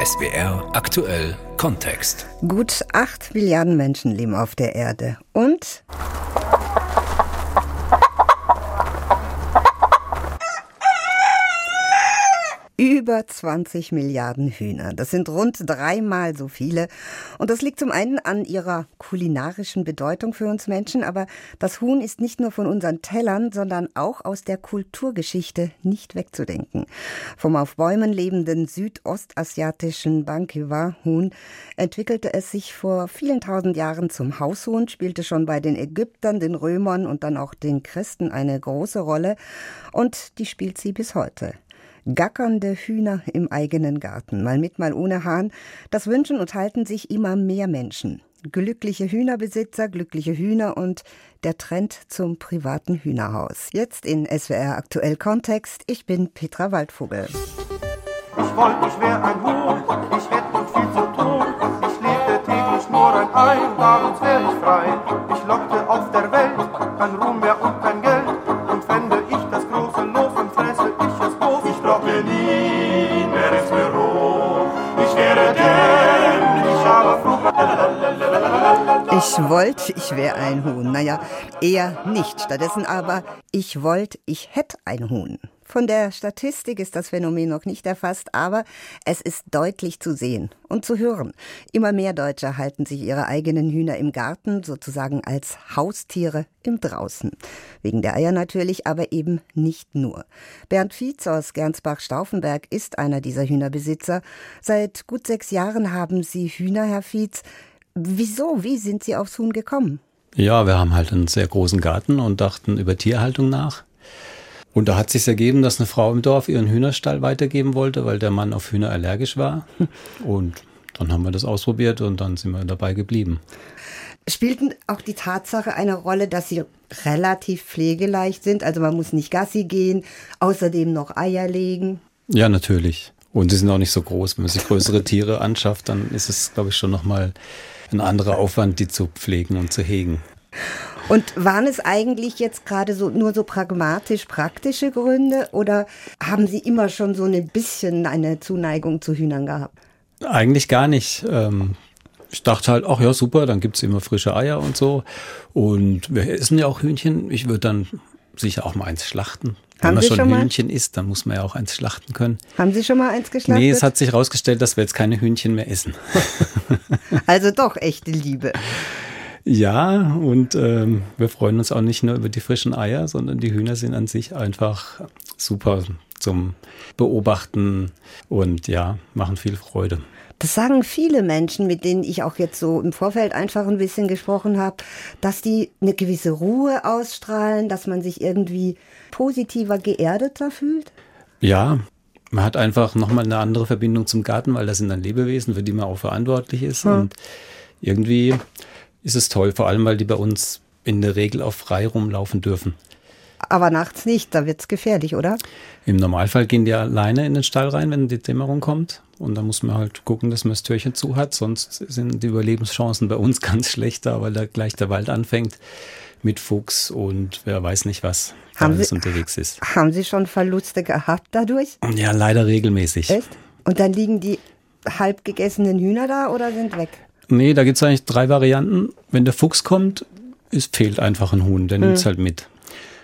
SBR aktuell Kontext. Gut acht Milliarden Menschen leben auf der Erde und über 20 Milliarden Hühner. Das sind rund dreimal so viele. Und das liegt zum einen an ihrer kulinarischen Bedeutung für uns Menschen, aber das Huhn ist nicht nur von unseren Tellern, sondern auch aus der Kulturgeschichte nicht wegzudenken. Vom auf Bäumen lebenden südostasiatischen Bankiwa-Huhn entwickelte es sich vor vielen tausend Jahren zum Haushuhn, spielte schon bei den Ägyptern, den Römern und dann auch den Christen eine große Rolle und die spielt sie bis heute. Gackernde Hühner im eigenen Garten, mal mit, mal ohne Hahn, das wünschen und halten sich immer mehr Menschen. Glückliche Hühnerbesitzer, glückliche Hühner und der Trend zum privaten Hühnerhaus. Jetzt in SWR Aktuell Kontext. Ich bin Petra Waldvogel. Ich wollte, ich wäre ein Huhn, ich hätte noch viel zu tun. Ich lebte täglich nur ein Ei, abends wäre ich frei. Ich lockte auf der Welt kein Ruhm mehr. Und Ich wollte, ich wäre ein Huhn. Naja, eher nicht. Stattdessen aber, ich wollte, ich hätte ein Huhn. Von der Statistik ist das Phänomen noch nicht erfasst, aber es ist deutlich zu sehen und zu hören. Immer mehr Deutsche halten sich ihre eigenen Hühner im Garten, sozusagen als Haustiere im Draußen. Wegen der Eier natürlich, aber eben nicht nur. Bernd Fietz aus Gernsbach-Stauffenberg ist einer dieser Hühnerbesitzer. Seit gut sechs Jahren haben Sie Hühner, Herr Fietz. Wieso? Wie sind Sie aufs Huhn gekommen? Ja, wir haben halt einen sehr großen Garten und dachten über Tierhaltung nach. Und da hat sich ergeben, dass eine Frau im Dorf ihren Hühnerstall weitergeben wollte, weil der Mann auf Hühner allergisch war. Und dann haben wir das ausprobiert und dann sind wir dabei geblieben. Spielt auch die Tatsache eine Rolle, dass sie relativ pflegeleicht sind? Also man muss nicht Gassi gehen, außerdem noch Eier legen? Ja, natürlich. Und sie sind auch nicht so groß. Wenn man sich größere Tiere anschafft, dann ist es, glaube ich, schon nochmal ein anderer Aufwand, die zu pflegen und zu hegen. Und waren es eigentlich jetzt gerade so nur so pragmatisch praktische Gründe oder haben Sie immer schon so ein bisschen eine Zuneigung zu Hühnern gehabt? Eigentlich gar nicht. Ähm, ich dachte halt, ach ja, super, dann gibt's immer frische Eier und so. Und wir essen ja auch Hühnchen. Ich würde dann sicher auch mal eins schlachten. Wenn Haben man Sie schon schon mal? Hühnchen isst, dann muss man ja auch eins schlachten können. Haben Sie schon mal eins geschlachtet? Nee, es hat sich herausgestellt, dass wir jetzt keine Hühnchen mehr essen. also doch echte Liebe. Ja, und ähm, wir freuen uns auch nicht nur über die frischen Eier, sondern die Hühner sind an sich einfach super zum Beobachten und ja, machen viel Freude. Das sagen viele Menschen, mit denen ich auch jetzt so im Vorfeld einfach ein bisschen gesprochen habe, dass die eine gewisse Ruhe ausstrahlen, dass man sich irgendwie positiver, geerdeter fühlt. Ja, man hat einfach nochmal eine andere Verbindung zum Garten, weil das sind dann Lebewesen, für die man auch verantwortlich ist. Hm. Und irgendwie ist es toll, vor allem weil die bei uns in der Regel auch frei rumlaufen dürfen. Aber nachts nicht, da wird's gefährlich, oder? Im Normalfall gehen die alleine in den Stall rein, wenn die Dämmerung kommt. Und da muss man halt gucken, dass man das Türchen zu hat. Sonst sind die Überlebenschancen bei uns ganz schlecht da, weil da gleich der Wald anfängt mit Fuchs und wer weiß nicht was Haben alles Sie- unterwegs ist. Haben Sie schon Verluste gehabt dadurch? Ja, leider regelmäßig. Echt? Und dann liegen die halb gegessenen Hühner da oder sind weg? Nee, da gibt's eigentlich drei Varianten. Wenn der Fuchs kommt, es fehlt einfach ein Huhn, der nimmt's halt mit.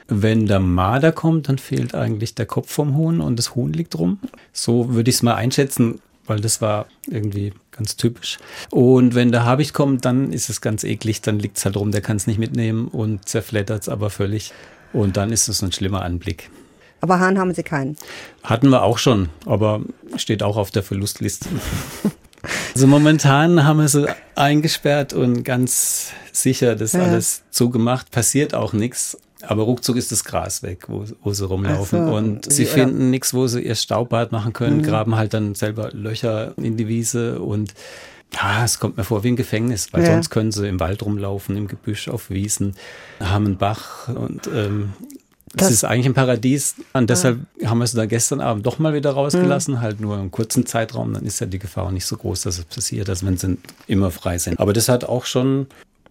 Wenn der Marder kommt, dann fehlt eigentlich der Kopf vom Huhn und das Huhn liegt rum. So würde ich es mal einschätzen, weil das war irgendwie ganz typisch. Und wenn der Habicht kommt, dann ist es ganz eklig, dann liegt's halt rum, der kann es nicht mitnehmen und zerflettert's aber völlig. Und dann ist es ein schlimmer Anblick. Aber Hahn haben Sie keinen. Hatten wir auch schon, aber steht auch auf der Verlustliste. Also momentan haben wir sie eingesperrt und ganz sicher das Ja. alles zugemacht. Passiert auch nichts. Aber ruckzuck ist das Gras weg, wo, wo sie rumlaufen. So. Und sie finden nichts, wo sie ihr Staubbad machen können, graben halt dann selber Löcher in die Wiese und ja, es kommt mir vor wie ein Gefängnis, weil Ja. sonst können sie im Wald rumlaufen, im Gebüsch, auf Wiesen, haben einen Bach und ähm, Das- das ist eigentlich ein Paradies. Und deshalb haben wir es da gestern Abend doch mal wieder rausgelassen, halt nur im kurzen Zeitraum. Dann ist ja die Gefahr auch nicht so groß, dass es passiert, als wenn sie immer frei sind. Aber das hat auch schon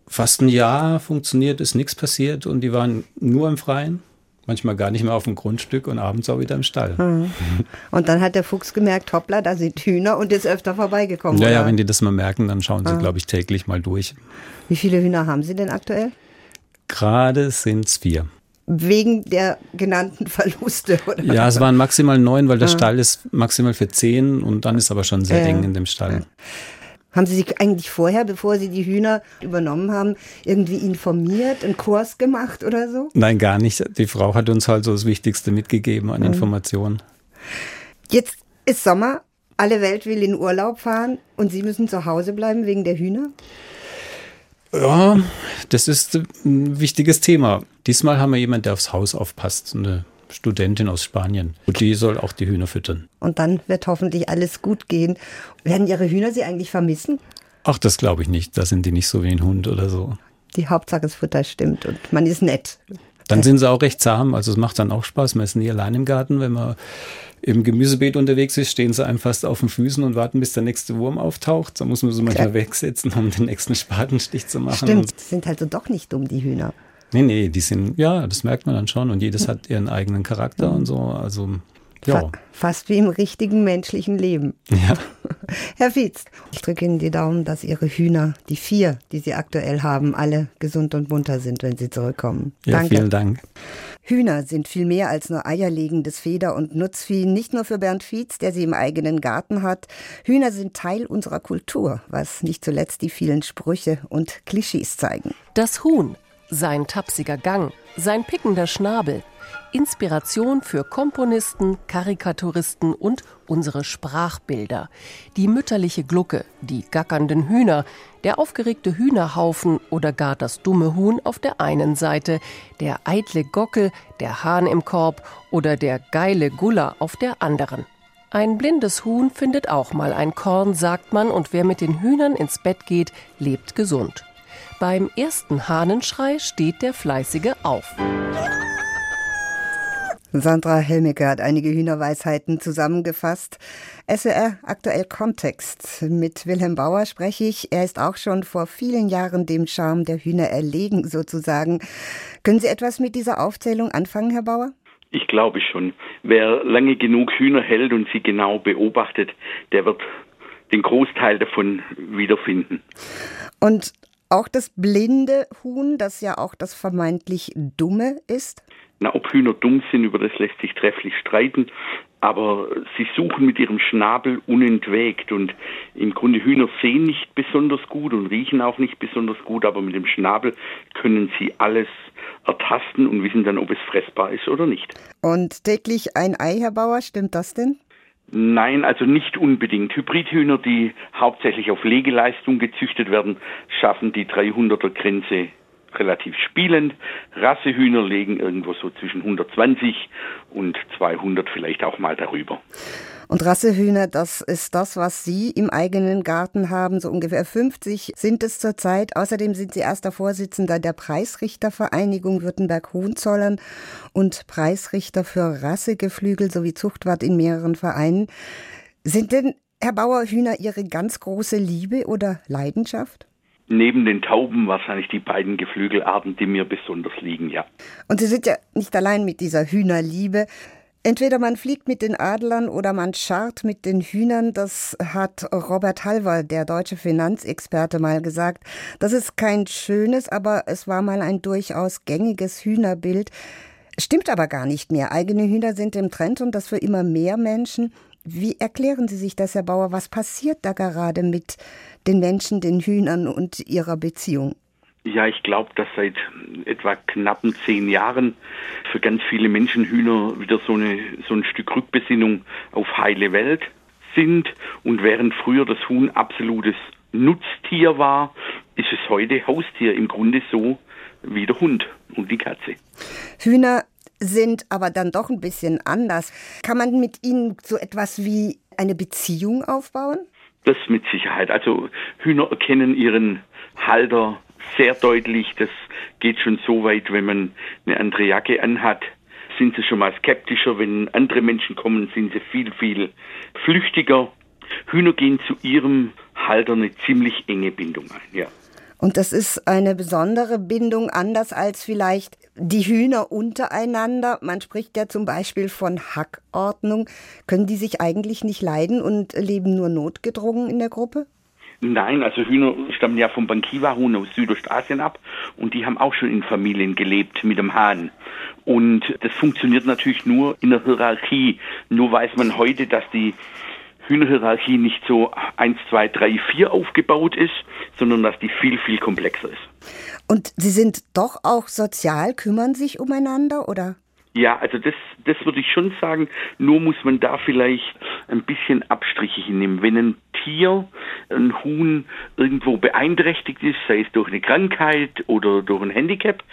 fast ein Jahr funktioniert, ist nichts passiert und die waren nur im Freien. manchmal gar nicht mehr auf dem Grundstück und abends auch wieder im Stall. Mhm. Und dann hat der Fuchs gemerkt, hoppla, da sind Hühner und ist öfter vorbeigekommen. Ja, oder? ja, wenn die das mal merken, dann schauen sie, glaube ich, täglich mal durch. Wie viele Hühner haben Sie denn aktuell? Gerade sind es vier. Wegen der genannten Verluste, oder? Ja, es waren maximal neun, weil der Stall ist maximal für zehn und dann ist aber schon sehr Ja. eng in dem Stall. Haben Sie sich eigentlich vorher, bevor Sie die Hühner übernommen haben, irgendwie informiert, einen Kurs gemacht oder so? Nein, gar nicht. Die Frau hat uns halt so das Wichtigste mitgegeben an Informationen. Jetzt ist Sommer, alle Welt will in Urlaub fahren und Sie müssen zu Hause bleiben wegen der Hühner? Ja, das ist ein wichtiges Thema. Diesmal haben wir jemanden, der aufs Haus aufpasst, eine Studentin aus Spanien. Und die soll auch die Hühner füttern. Und dann wird hoffentlich alles gut gehen. Werden Ihre Hühner Sie eigentlich vermissen? Ach, das glaube ich nicht. Da sind die nicht so wie ein Hund oder so. Die Hauptsache das Futter stimmt und man ist nett. Dann sind sie auch recht zahm. Also es macht dann auch Spaß. Man ist nie allein im Garten. Wenn man im Gemüsebeet unterwegs ist, stehen sie einem fast auf den Füßen und warten, bis der nächste Wurm auftaucht. Da muss man sie manchmal Klar. wegsetzen, um den nächsten Spatenstich zu machen. Stimmt, sind also doch nicht dumm, die Hühner. Nee, nee, die sind, ja, das merkt man dann schon. Und jedes hat ihren eigenen Charakter und so. Also, ja. Fa fast wie im richtigen menschlichen Leben. ja. Herr Fietz, ich drücke Ihnen die Daumen, dass Ihre Hühner, die vier, die Sie aktuell haben, alle gesund und munter sind, wenn sie zurückkommen. ja Danke. vielen Dank. Hühner sind viel mehr als nur eierlegendes Feder- und Nutzvieh, nicht nur für Bernd Fietz, der sie im eigenen Garten hat. Hühner sind Teil unserer Kultur, was nicht zuletzt die vielen Sprüche und Klischees zeigen. Das Huhn, sein tapsiger Gang, sein pickender Schnabel. Inspiration für Komponisten, Karikaturisten und unsere Sprachbilder. Die mütterliche Glucke, die gackernden Hühner, der aufgeregte Hühnerhaufen oder gar das dumme Huhn auf der einen Seite, der eitle Gockel, der Hahn im Korb oder der geile Guller auf der anderen. Ein blindes Huhn findet auch mal ein Korn, sagt man, und wer mit den Hühnern ins Bett geht, lebt gesund. Beim ersten Hahnenschrei steht der Fleißige auf. Sandra Helmicke hat einige Hühnerweisheiten zusammengefasst. SWR aktuell Kontext. Mit Wilhelm Bauer spreche ich. Er ist auch schon vor vielen Jahren dem Charme der Hühner erlegen, sozusagen. Können Sie etwas mit dieser Aufzählung anfangen, Herr Bauer? Ich glaube schon. Wer lange genug Hühner hält und sie genau beobachtet, der wird den Großteil davon wiederfinden. Und auch das blinde Huhn, das ja auch das vermeintlich Dumme ist? Na, ob Hühner dumm sind, über das lässt sich trefflich streiten, aber sie suchen mit ihrem Schnabel unentwegt und im Grunde Hühner sehen nicht besonders gut und riechen auch nicht besonders gut, aber mit dem Schnabel können sie alles ertasten und wissen dann, ob es fressbar ist oder nicht. Und täglich ein Ei, Herr Bauer, stimmt das denn? Nein, also nicht unbedingt. Hybridhühner, die hauptsächlich auf Legeleistung gezüchtet werden, schaffen die 300er Grenze relativ spielend. Rassehühner legen irgendwo so zwischen 120 und 200 vielleicht auch mal darüber. Und Rassehühner, das ist das, was Sie im eigenen Garten haben. So ungefähr 50 sind es zurzeit. Außerdem sind Sie erster Vorsitzender der Preisrichtervereinigung Württemberg-Hohenzollern und Preisrichter für Rassegeflügel sowie Zuchtwart in mehreren Vereinen. Sind denn, Herr Bauer, Hühner Ihre ganz große Liebe oder Leidenschaft? Neben den Tauben wahrscheinlich die beiden Geflügelarten, die mir besonders liegen, ja. Und Sie sind ja nicht allein mit dieser Hühnerliebe. Entweder man fliegt mit den Adlern oder man scharrt mit den Hühnern. Das hat Robert Halver, der deutsche Finanzexperte, mal gesagt. Das ist kein schönes, aber es war mal ein durchaus gängiges Hühnerbild. Stimmt aber gar nicht mehr. Eigene Hühner sind im Trend und das für immer mehr Menschen. Wie erklären Sie sich das, Herr Bauer? Was passiert da gerade mit den Menschen, den Hühnern und ihrer Beziehung? Ja, ich glaube, dass seit etwa knappen zehn Jahren für ganz viele Menschen Hühner wieder so, eine, so ein Stück Rückbesinnung auf heile Welt sind. Und während früher das Huhn absolutes Nutztier war, ist es heute Haustier im Grunde so wie der Hund und die Katze. Hühner sind aber dann doch ein bisschen anders. Kann man mit ihnen so etwas wie eine Beziehung aufbauen? Das mit Sicherheit. Also Hühner erkennen ihren Halter sehr deutlich. Das geht schon so weit, wenn man eine andere Jacke anhat, sind sie schon mal skeptischer. Wenn andere Menschen kommen, sind sie viel, viel flüchtiger. Hühner gehen zu ihrem Halter eine ziemlich enge Bindung ein, ja. Und das ist eine besondere Bindung, anders als vielleicht die Hühner untereinander. Man spricht ja zum Beispiel von Hackordnung. Können die sich eigentlich nicht leiden und leben nur notgedrungen in der Gruppe? Nein, also Hühner stammen ja vom Bankiwa-Huhn aus Südostasien ab und die haben auch schon in Familien gelebt mit dem Hahn. Und das funktioniert natürlich nur in der Hierarchie. Nur weiß man heute, dass die Hühnerhierarchie nicht so 1, 2, 3, 4 aufgebaut ist, sondern dass die viel, viel komplexer ist. Und Sie sind doch auch sozial, kümmern sich umeinander, oder? Ja, also das, das würde ich schon sagen. Nur muss man da vielleicht ein bisschen Abstriche hinnehmen. Wenn ein Tier, ein Huhn irgendwo beeinträchtigt ist, sei es durch eine Krankheit oder durch ein Handicap,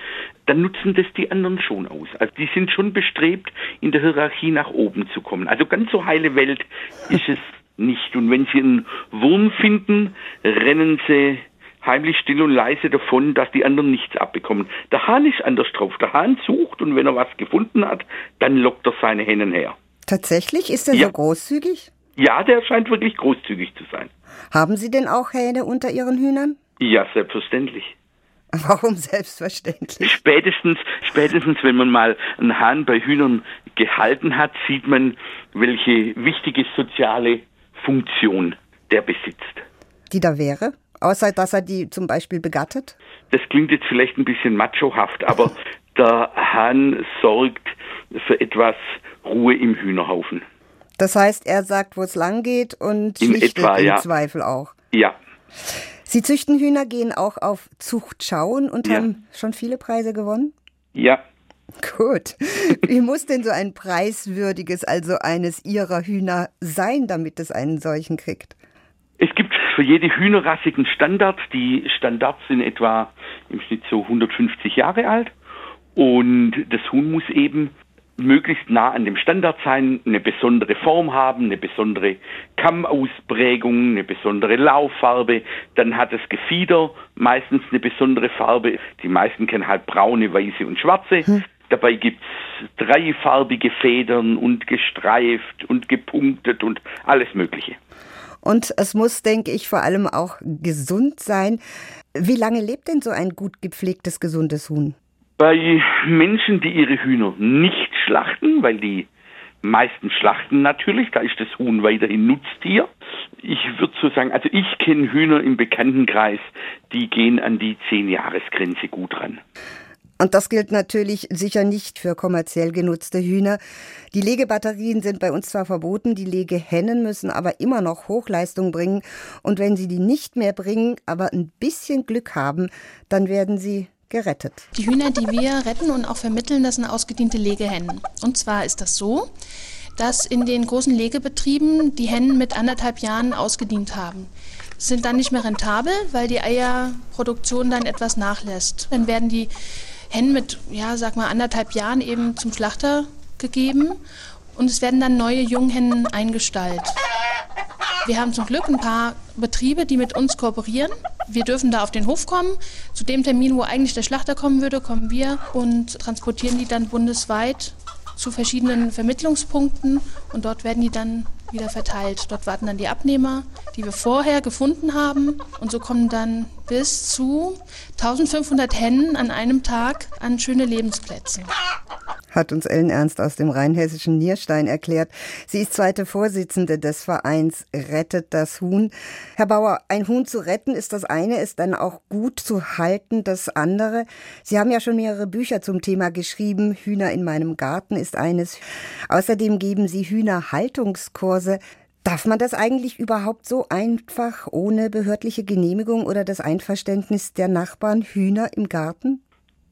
dann nutzen das die anderen schon aus. Also die sind schon bestrebt, in der Hierarchie nach oben zu kommen. Also ganz so heile Welt ist es nicht. Und wenn sie einen Wurm finden, rennen sie heimlich still und leise davon, dass die anderen nichts abbekommen. Der Hahn ist anders drauf. Der Hahn sucht und wenn er was gefunden hat, dann lockt er seine Hennen her. Tatsächlich? Ist er ja. so großzügig? Ja, der scheint wirklich großzügig zu sein. Haben Sie denn auch Hähne unter Ihren Hühnern? Ja, selbstverständlich. Warum selbstverständlich? Spätestens, spätestens, wenn man mal einen Hahn bei Hühnern gehalten hat, sieht man, welche wichtige soziale Funktion der besitzt. Die da wäre? Außer, dass er die zum Beispiel begattet? Das klingt jetzt vielleicht ein bisschen machohaft, aber der Hahn sorgt für etwas Ruhe im Hühnerhaufen. Das heißt, er sagt, wo es lang geht und In etwa, im ja. Zweifel auch. Ja. Sie züchten Hühner, gehen auch auf Zuchtschauen und ja. haben schon viele Preise gewonnen? Ja. Gut. Wie muss denn so ein preiswürdiges, also eines Ihrer Hühner sein, damit es einen solchen kriegt? Es gibt für jede Hühnerrasse einen Standard. Die Standards sind etwa im Schnitt so 150 Jahre alt. Und das Huhn muss eben möglichst nah an dem Standard sein, eine besondere Form haben, eine besondere Kammausprägung, eine besondere Lauffarbe. Dann hat das Gefieder meistens eine besondere Farbe. Die meisten kennen halt braune, weiße und schwarze. Hm. Dabei gibt's dreifarbige Federn und gestreift und gepunktet und alles Mögliche. Und es muss, denke ich, vor allem auch gesund sein. Wie lange lebt denn so ein gut gepflegtes, gesundes Huhn? Bei Menschen, die ihre Hühner nicht schlachten, weil die meisten schlachten natürlich, da ist das Huhn weiterhin Nutztier. Ich würde so sagen, also ich kenne Hühner im Bekanntenkreis, die gehen an die Zehn-Jahres-Grenze gut ran. Und das gilt natürlich sicher nicht für kommerziell genutzte Hühner. Die Legebatterien sind bei uns zwar verboten, die Legehennen müssen aber immer noch Hochleistung bringen. Und wenn sie die nicht mehr bringen, aber ein bisschen Glück haben, dann werden sie gerettet. Die Hühner, die wir retten und auch vermitteln, das sind ausgediente Legehennen. Und zwar ist das so, dass in den großen Legebetrieben die Hennen mit anderthalb Jahren ausgedient haben sind dann nicht mehr rentabel, weil die Eierproduktion dann etwas nachlässt. Dann werden die Hennen mit, ja, sag mal, anderthalb Jahren eben zum Schlachter gegeben und es werden dann neue Junghennen eingestallt. Wir haben zum Glück ein paar Betriebe, die mit uns kooperieren. Wir dürfen da auf den Hof kommen. Zu dem Termin, wo eigentlich der Schlachter kommen würde, kommen wir und transportieren die dann bundesweit zu verschiedenen Vermittlungspunkten und dort werden die dann wieder verteilt. Dort warten dann die Abnehmer, die wir vorher gefunden haben und so kommen dann bis zu 1500 Hennen an einem Tag an schöne Lebensplätze hat uns Ellen Ernst aus dem rheinhessischen Nierstein erklärt. Sie ist zweite Vorsitzende des Vereins Rettet das Huhn. Herr Bauer, ein Huhn zu retten ist das eine, ist dann auch gut zu halten das andere. Sie haben ja schon mehrere Bücher zum Thema geschrieben. Hühner in meinem Garten ist eines. Außerdem geben Sie Hühnerhaltungskurse. Darf man das eigentlich überhaupt so einfach ohne behördliche Genehmigung oder das Einverständnis der Nachbarn Hühner im Garten?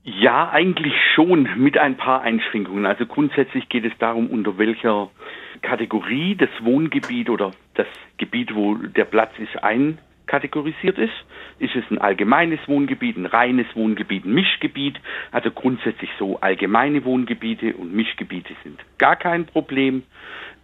Ja, eigentlich schon mit ein paar Einschränkungen. Also grundsätzlich geht es darum, unter welcher Kategorie das Wohngebiet oder das Gebiet, wo der Platz ist, einkategorisiert ist. Ist es ein allgemeines Wohngebiet, ein reines Wohngebiet, ein Mischgebiet? Also grundsätzlich so allgemeine Wohngebiete und Mischgebiete sind gar kein Problem.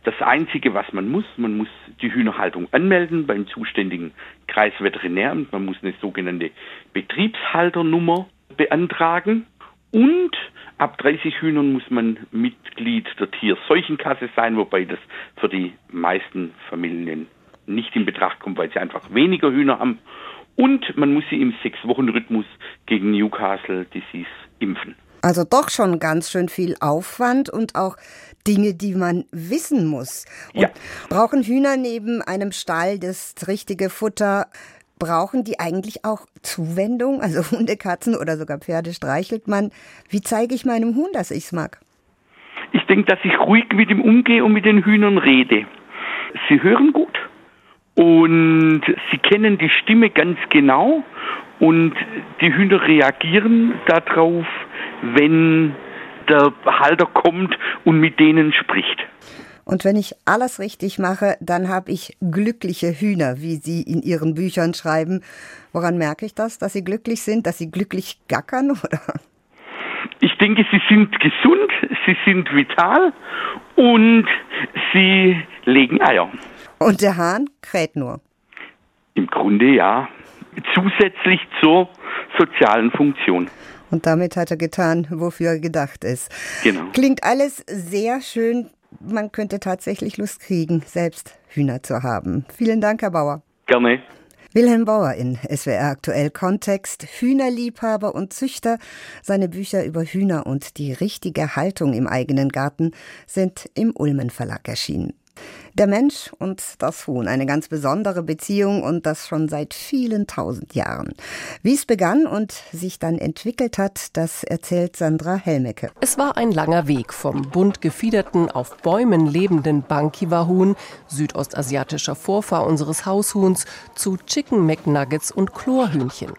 Das Einzige, was man muss, man muss die Hühnerhaltung anmelden beim zuständigen Kreisveterinäramt. Man muss eine sogenannte Betriebshalternummer beantragen und ab 30 Hühnern muss man Mitglied der Tierseuchenkasse sein, wobei das für die meisten Familien nicht in Betracht kommt, weil sie einfach weniger Hühner haben. Und man muss sie im Sechs-Wochen-Rhythmus gegen Newcastle Disease impfen. Also doch schon ganz schön viel Aufwand und auch Dinge, die man wissen muss. Und Ja. brauchen Hühner neben einem Stall das richtige Futter, brauchen die eigentlich auch Zuwendung? Also Hunde, Katzen oder sogar Pferde streichelt man. Wie zeige ich meinem Huhn, dass ich's mag? Ich denke, dass ich ruhig mit ihm umgehe und mit den Hühnern rede. Sie hören gut und sie kennen die Stimme ganz genau und die Hühner reagieren darauf, wenn der Halter kommt und mit denen spricht. Und wenn ich alles richtig mache, dann habe ich glückliche Hühner, wie Sie in Ihren Büchern schreiben. Woran merke ich das, dass Sie glücklich sind, dass Sie glücklich gackern oder? Ich denke, sie sind gesund, sie sind vital und sie legen Eier. Und der Hahn kräht nur. Im Grunde ja. Zusätzlich zur sozialen Funktion. Und damit hat er getan, wofür er gedacht ist. Genau. Klingt alles sehr schön. Man könnte tatsächlich Lust kriegen, selbst Hühner zu haben. Vielen Dank, Herr Bauer. Gerne. Wilhelm Bauer in SWR Aktuell Kontext, Hühnerliebhaber und Züchter. Seine Bücher über Hühner und die richtige Haltung im eigenen Garten sind im Ulmen Verlag erschienen. Der Mensch und das Huhn, eine ganz besondere Beziehung und das schon seit vielen tausend Jahren. Wie es begann und sich dann entwickelt hat, das erzählt Sandra Helmecke. Es war ein langer Weg vom bunt gefiederten, auf Bäumen lebenden Bankiwa-Huhn, südostasiatischer Vorfahr unseres Haushuhns, zu Chicken McNuggets und Chlorhühnchen.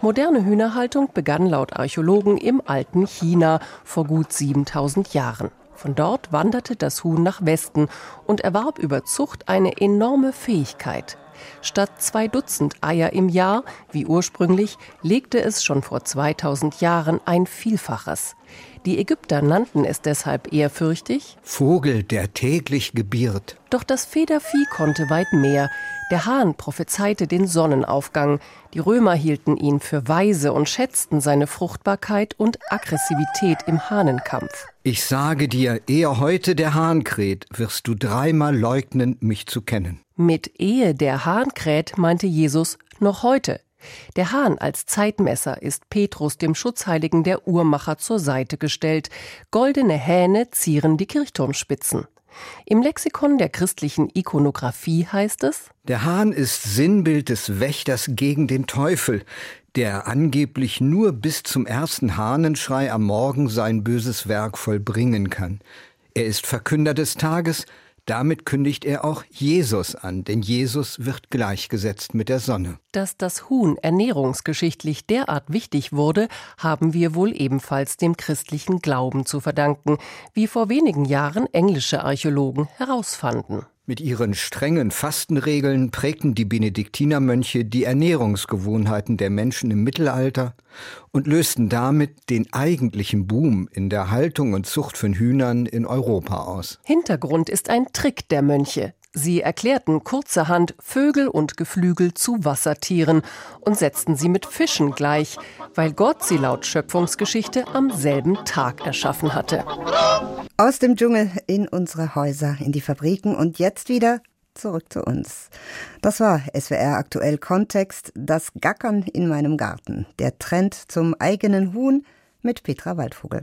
Moderne Hühnerhaltung begann laut Archäologen im alten China vor gut 7000 Jahren. Von dort wanderte das Huhn nach Westen und erwarb über Zucht eine enorme Fähigkeit. Statt zwei Dutzend Eier im Jahr, wie ursprünglich, legte es schon vor 2000 Jahren ein Vielfaches. Die Ägypter nannten es deshalb ehrfürchtig, Vogel, der täglich gebiert. doch das Federvieh konnte weit mehr. Der Hahn prophezeite den Sonnenaufgang. Die Römer hielten ihn für weise und schätzten seine Fruchtbarkeit und Aggressivität im Hahnenkampf. Ich sage dir, ehe heute der Hahn kräht, wirst du dreimal leugnen, mich zu kennen. Mit Ehe der Hahn kräht, meinte Jesus, noch heute. Der Hahn als Zeitmesser ist Petrus, dem Schutzheiligen der Uhrmacher, zur Seite gestellt. Goldene Hähne zieren die Kirchturmspitzen. Im Lexikon der christlichen Ikonographie heißt es, Der Hahn ist Sinnbild des Wächters gegen den Teufel, der angeblich nur bis zum ersten Hahnenschrei am Morgen sein böses Werk vollbringen kann. Er ist Verkünder des Tages, damit kündigt er auch Jesus an, denn Jesus wird gleichgesetzt mit der Sonne. Dass das Huhn ernährungsgeschichtlich derart wichtig wurde, haben wir wohl ebenfalls dem christlichen Glauben zu verdanken, wie vor wenigen Jahren englische Archäologen herausfanden. Mit ihren strengen Fastenregeln prägten die Benediktinermönche die Ernährungsgewohnheiten der Menschen im Mittelalter und lösten damit den eigentlichen Boom in der Haltung und Zucht von Hühnern in Europa aus. Hintergrund ist ein Trick der Mönche. Sie erklärten kurzerhand Vögel und Geflügel zu Wassertieren und setzten sie mit Fischen gleich, weil Gott sie laut Schöpfungsgeschichte am selben Tag erschaffen hatte. Aus dem Dschungel in unsere Häuser, in die Fabriken und jetzt wieder zurück zu uns. Das war SWR aktuell Kontext, das Gackern in meinem Garten, der Trend zum eigenen Huhn mit Petra Waldvogel.